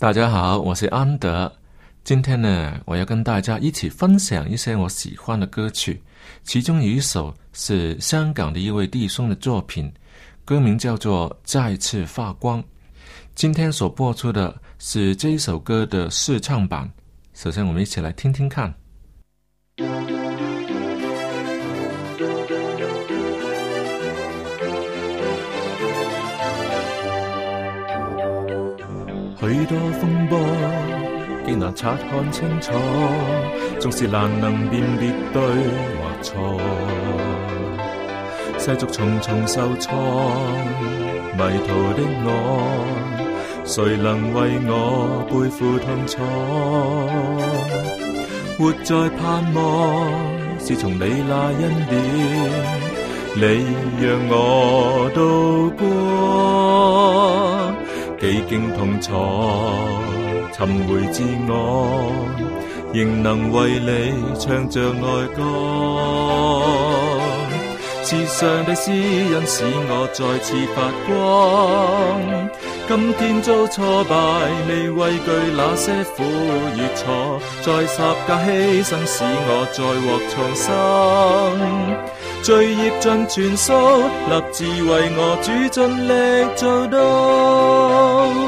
大家好，我是安德。今天呢，我要跟大家一起分享一些我喜欢的歌曲，其中有一首是香港的一位弟兄的作品，歌名叫做《再次发光》。今天所播出的是这一首歌的试唱版。首先，我们一起来听听看。许多风波，竟难察看清楚，纵是难能辨别对或错。世俗重重受挫，迷途的我，谁能为我背负痛楚？活在盼望，是从你那恩典，你让我渡过。几经痛楚，寻回自我，仍能为你唱着爱歌。是上帝私恩，使我再次发光。今天遭挫败，未畏惧那些苦与挫，再十架牺牲，使我再获重生。罪孽尽全收，立志为我主尽力做到。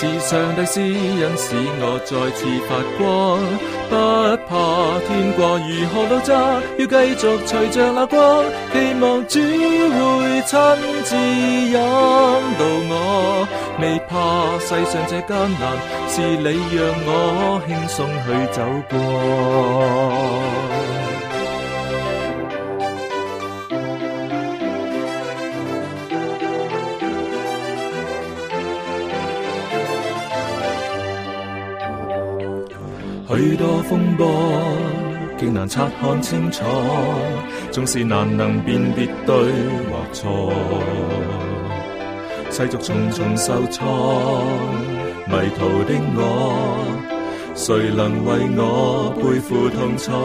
是上帝私恩，使我再次发光，不怕天光如何怒抓，要继续随着那光，希望主会亲自引导我，未怕世上这艰难，是你让我轻松去走过。许多风波竟难察看清楚，总是难能辨别对或错。世俗重重受挫，迷途的我，谁能为我背负痛楚？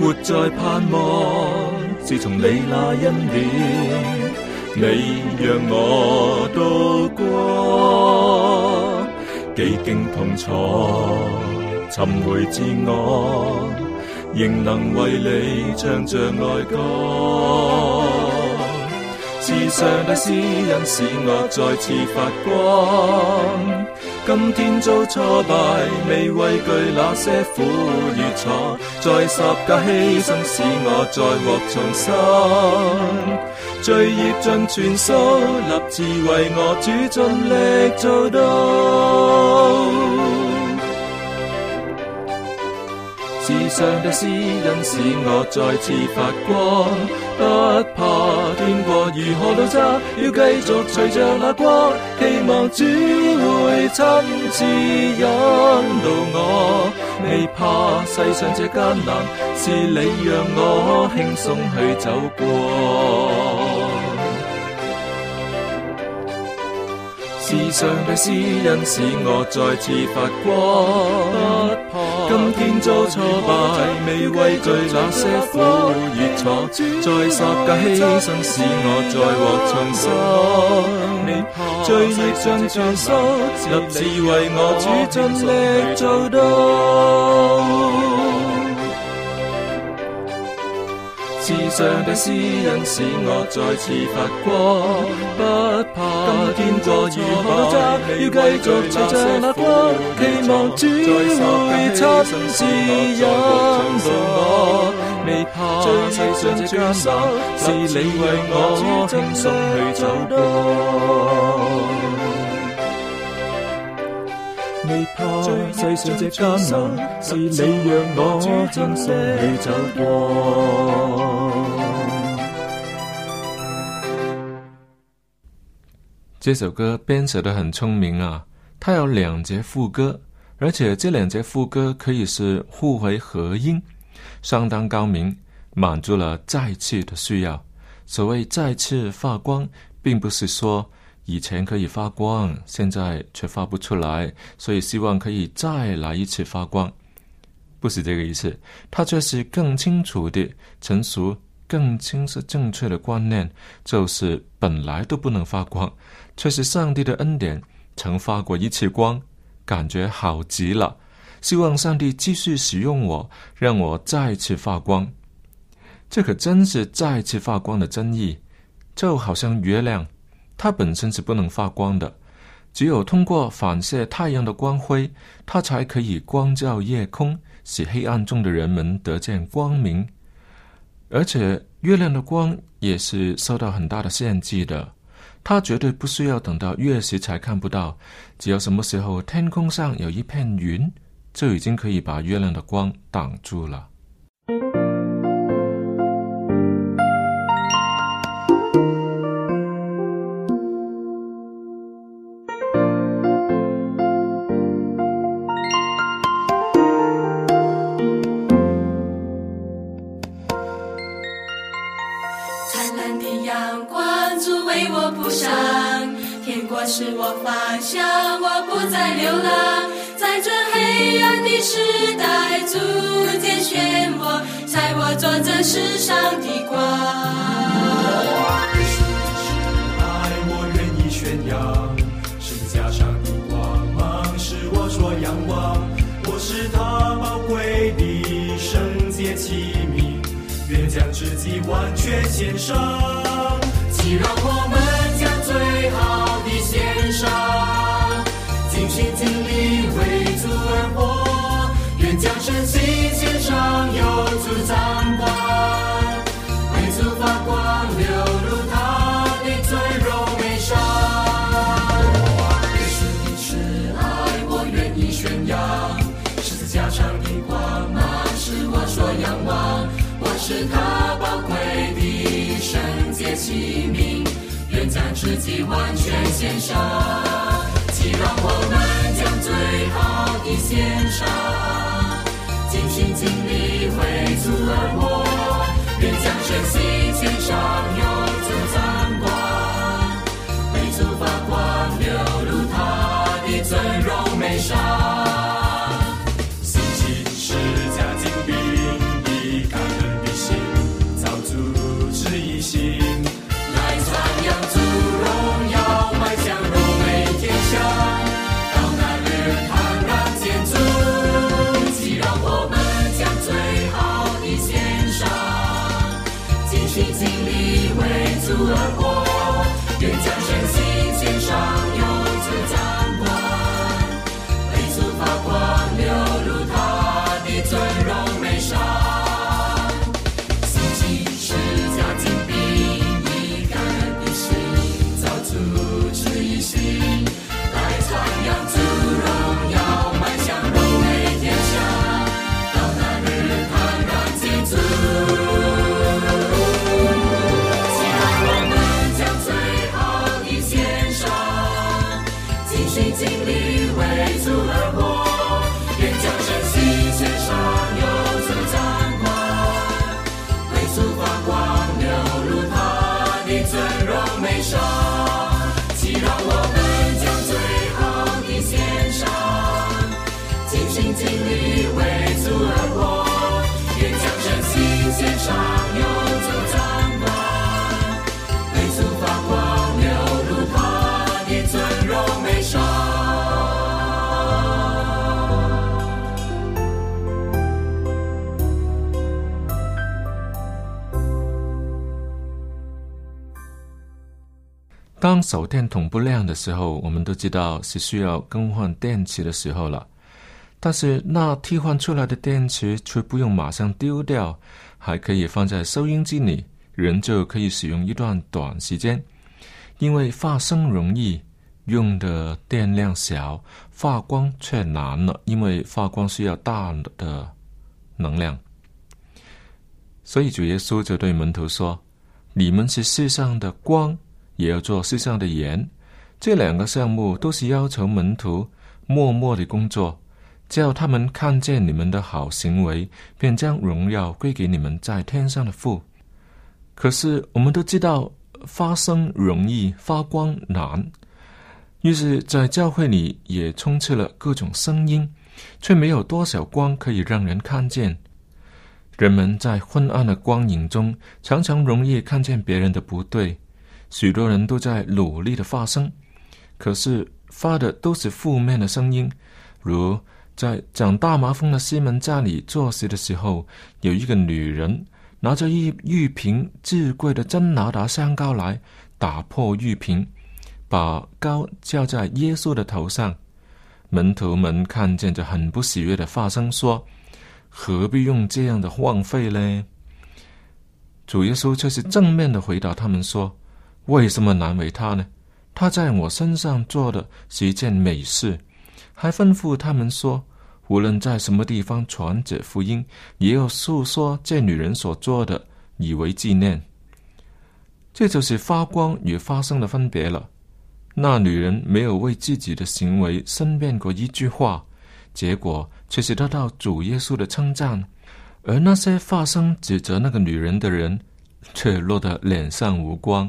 活在盼望，自从你那一脸，你让我度过。几经痛楚，寻回自我，仍能为你唱着爱歌。慈上的私恩使我再次发光。今天做挫败，未畏惧那些苦与挫，在十架牺牲使我再获重生。罪孽尽全数，立志为我主尽力做到。世上的诗人使我再次发光。不怕天过如何堵塞，要继续随着那光。期望主会亲自引导我，未怕世上这艰难，是你让我轻松去走过。世上的诗人使我再次发光。不怕。今天遭挫败，未畏惧那些苦与错，在丧家牺牲，使我再获重生。罪孽尽长舒，立志为我主尽力做到。世上的私恩使我再次发光，不怕今天过与坏，要继续吹着那风，期望主会亲自时，我也伴着我。未怕世上双手，是你为我轻松去走过。这首歌编写的很聪明啊，它有两节副歌，而且这两节副歌可以是互为合音，相当高明，满足了再次的需要。所谓再次发光，并不是说。以前可以发光，现在却发不出来，所以希望可以再来一次发光，不是这个意思。他却是更清楚的、成熟、更清晰正确的观念，就是本来都不能发光，却是上帝的恩典曾发过一次光，感觉好极了。希望上帝继续使用我，让我再次发光。这可真是再次发光的真意，就好像月亮。它本身是不能发光的，只有通过反射太阳的光辉，它才可以光照夜空，使黑暗中的人们得见光明。而且，月亮的光也是受到很大的限制的，它绝对不需要等到月食才看不到。只要什么时候天空上有一片云，就已经可以把月亮的光挡住了。万全先生，请让我们将最好的先生，尽心尽力为族而活。愿将身心献上，有族藏。世纪万泉先生，请让我们将最好的献上，尽心尽力为族而活，愿将身心献上，永久昌光，为族。love. 当手电筒不亮的时候，我们都知道是需要更换电池的时候了。但是，那替换出来的电池却不用马上丢掉，还可以放在收音机里，人就可以使用一段短时间。因为发声容易，用的电量小，发光却难了，因为发光需要大的能量。所以，主耶稣就对门徒说：“你们是世上的光。”也要做世上的盐，这两个项目都是要求门徒默默的工作，叫他们看见你们的好行为，便将荣耀归给你们在天上的父。可是我们都知道，发生容易，发光难。于是，在教会里也充斥了各种声音，却没有多少光可以让人看见。人们在昏暗的光影中，常常容易看见别人的不对。许多人都在努力的发声，可是发的都是负面的声音，如在长大麻风的西门家里做事的时候，有一个女人拿着一玉瓶最贵的真拿达香膏来，打破玉瓶，把膏浇在耶稣的头上。门徒们看见就很不喜悦的发声说：“何必用这样的荒废呢？”主耶稣却是正面的回答他们说。为什么难为他呢？他在我身上做的是一件美事，还吩咐他们说，无论在什么地方传这福音，也要诉说这女人所做的，以为纪念。这就是发光与发声的分别了。那女人没有为自己的行为申辩过一句话，结果却是得到主耶稣的称赞，而那些发声指责那个女人的人，却落得脸上无光。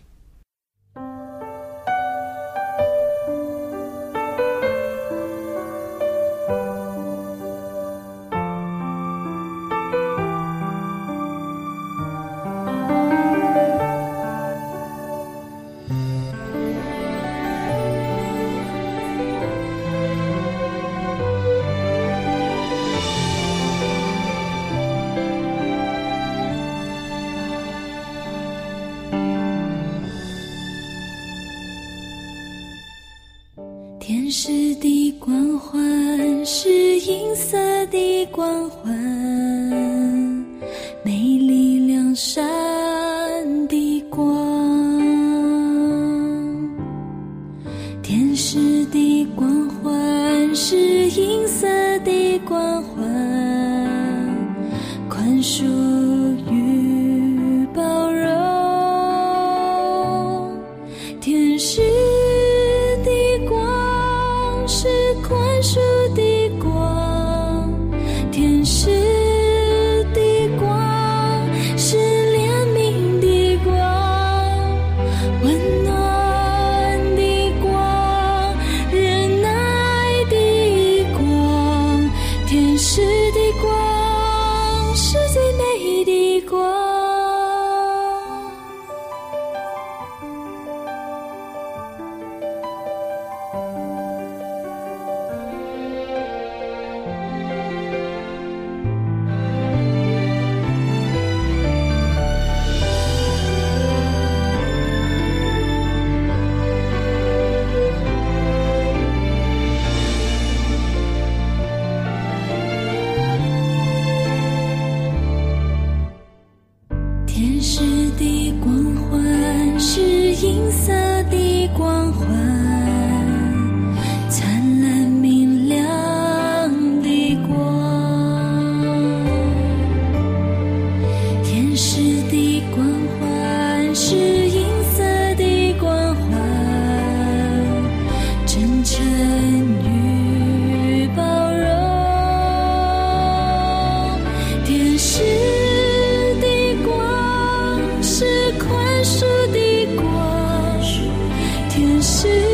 you 是。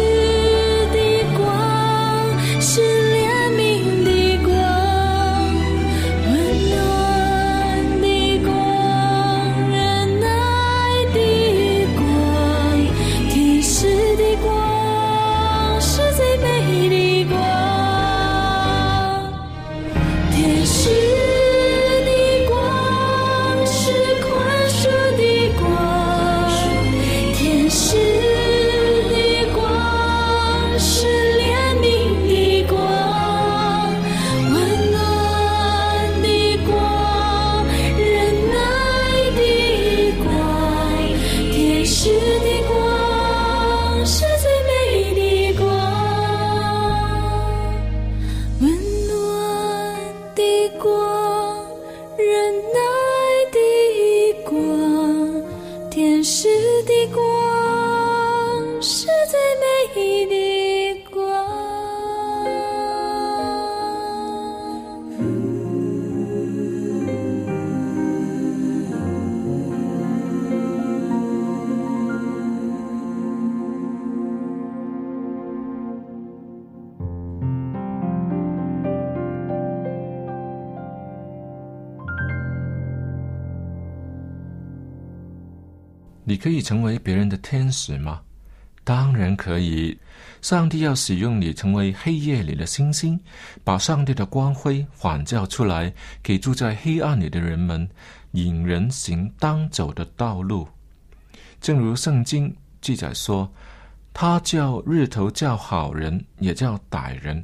hatiku 你可以成为别人的天使吗？当然可以。上帝要使用你成为黑夜里的星星，把上帝的光辉反照出来，给住在黑暗里的人们引人行当走的道路。正如圣经记载说：“他叫日头叫好人，也叫歹人；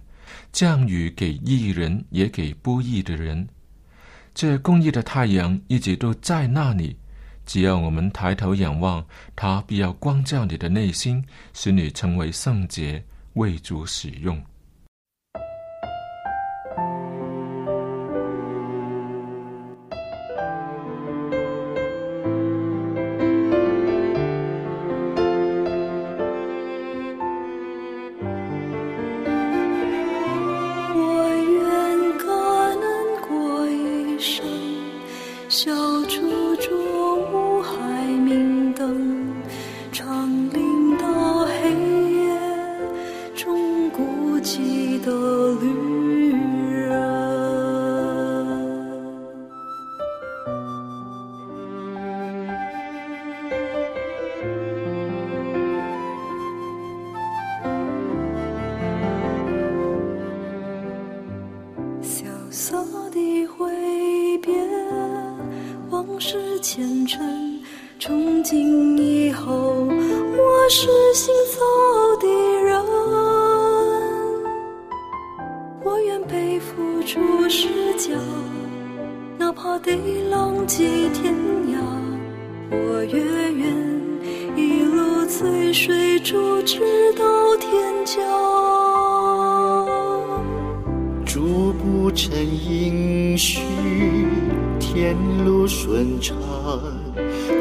降雨给义人，也给不义的人。”这公义的太阳一直都在那里。只要我们抬头仰望，他必要光照你的内心，使你成为圣洁，为主使用。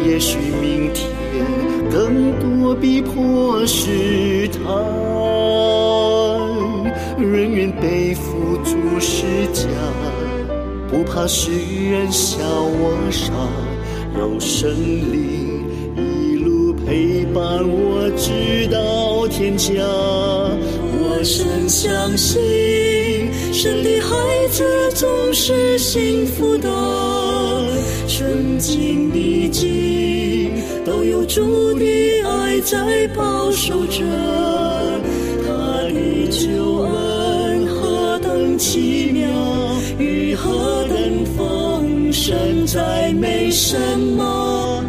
也许明天更多逼迫试探，人愿背负祖师家，不怕世人笑我傻。有神灵一路陪伴我，直到天家。我深相信，神的孩子总是幸福的。纯净的晶，都有主的爱在保守着。他的救恩何等奇妙，与何等丰盛，再没什么？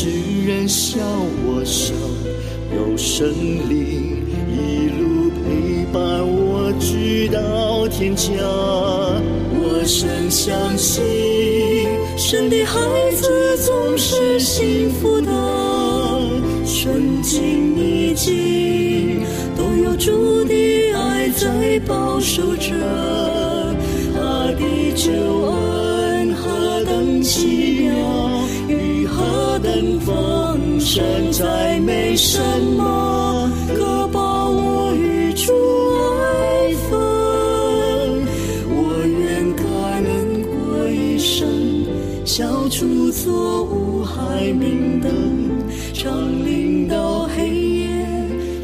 世人笑我傻，有神灵一路陪伴我，直到天家。我深相信，神的孩子总是幸福的，顺境逆境都有主的爱在保守着。他的久恩何等奇！实在没什么可把我与珠爱分，我愿他能过一生，小烛做无海明灯，长明到黑夜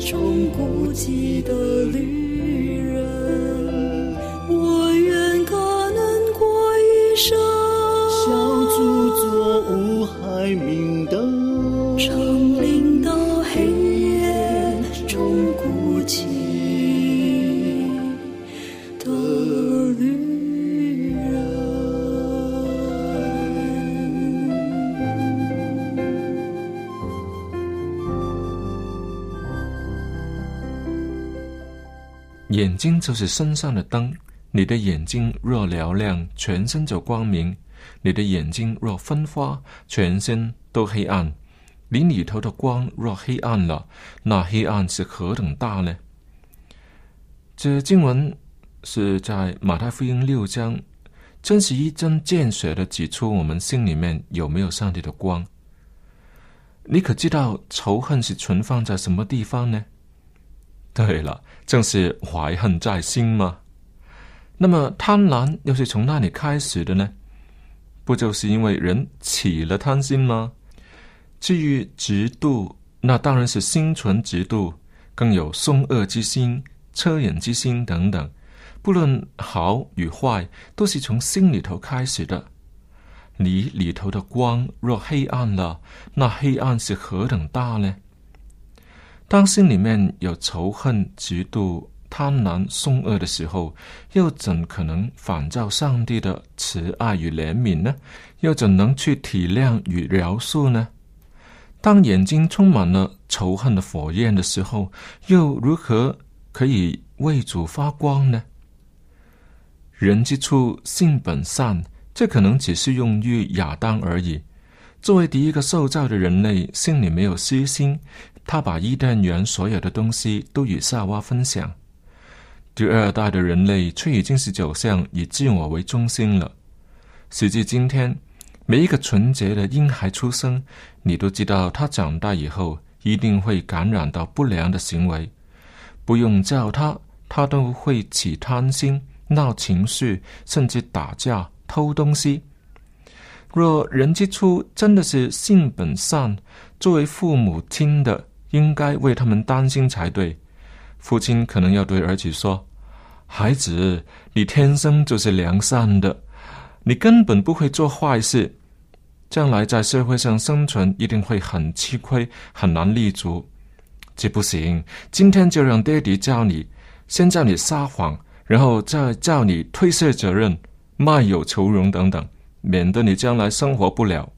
中孤寂的旅人。我愿他能过一生，小烛做无海明灯。眼睛就是身上的灯，你的眼睛若嘹亮，全身就光明；你的眼睛若昏花，全身都黑暗。林里头的光若黑暗了，那黑暗是何等大呢？这经文是在马太福音六章，真是一针见血的指出我们心里面有没有上帝的光。你可知道仇恨是存放在什么地方呢？对了，正是怀恨在心吗？那么贪婪又是从哪里开始的呢？不就是因为人起了贪心吗？至于嫉妒，那当然是心存嫉妒，更有凶恶之心、恻隐之心等等。不论好与坏，都是从心里头开始的。你里头的光若黑暗了，那黑暗是何等大呢？当心里面有仇恨、嫉妒、贪婪、凶恶的时候，又怎可能反照上帝的慈爱与怜悯呢？又怎能去体谅与饶恕呢？当眼睛充满了仇恨的火焰的时候，又如何可以为主发光呢？人之初，性本善，这可能只是用于亚当而已。作为第一个受造的人类，心里没有私心，他把伊甸园所有的东西都与夏娃分享。第二代的人类却已经是走向以自我为中心了，时至今天。每一个纯洁的婴孩出生，你都知道他长大以后一定会感染到不良的行为，不用叫他，他都会起贪心、闹情绪，甚至打架、偷东西。若人之初真的是性本善，作为父母亲的应该为他们担心才对。父亲可能要对儿子说：“孩子，你天生就是良善的。”你根本不会做坏事，将来在社会上生存一定会很吃亏，很难立足，这不行。今天就让爹地教你，先叫你撒谎，然后再叫你推卸责任、卖友求荣等等，免得你将来生活不了。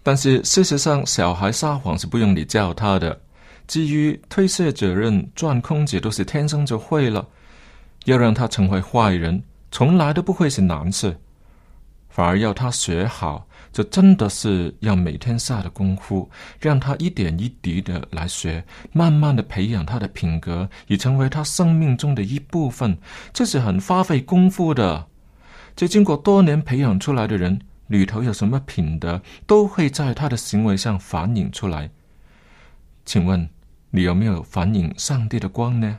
但是事实上，小孩撒谎是不用你教他的，至于推卸责任、钻空子，都是天生就会了。要让他成为坏人，从来都不会是难事。反而要他学好，这真的是要每天下的功夫，让他一点一滴的来学，慢慢的培养他的品格，已成为他生命中的一部分。这是很花费功夫的。这经过多年培养出来的人，里头有什么品德，都会在他的行为上反映出来。请问你有没有反映上帝的光呢？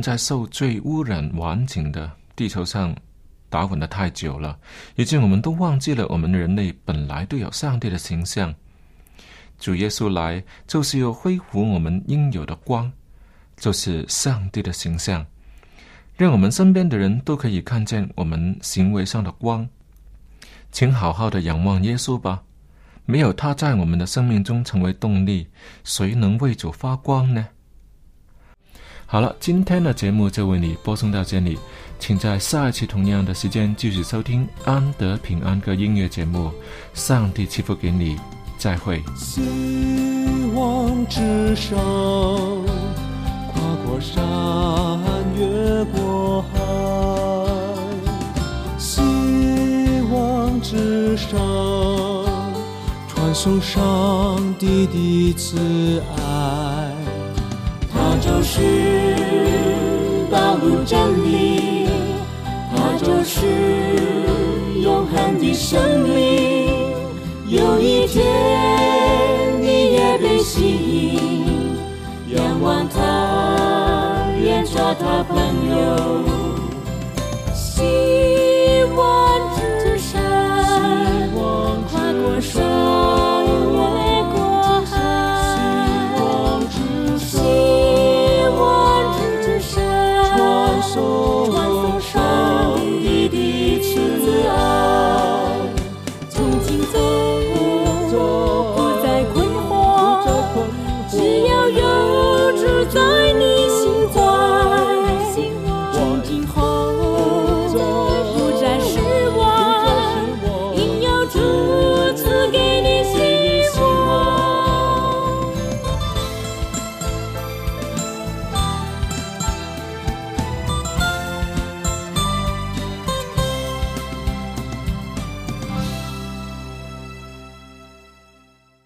在受罪、污染、环境的地球上打滚的太久了，以致我们都忘记了，我们人类本来都有上帝的形象。主耶稣来，就是要恢复我们应有的光，就是上帝的形象，让我们身边的人都可以看见我们行为上的光。请好好的仰望耶稣吧，没有他在我们的生命中成为动力，谁能为主发光呢？好了，今天的节目就为你播送到这里，请在下一期同样的时间继续收听《安德平安歌音乐节目》。上帝赐福给你，再会。希望之上，跨过山，越过海，希望之上，传送上帝的慈爱。就是道路真理，他就是永恒的生命。有一天，你也被吸引，仰望他，愿做他朋友。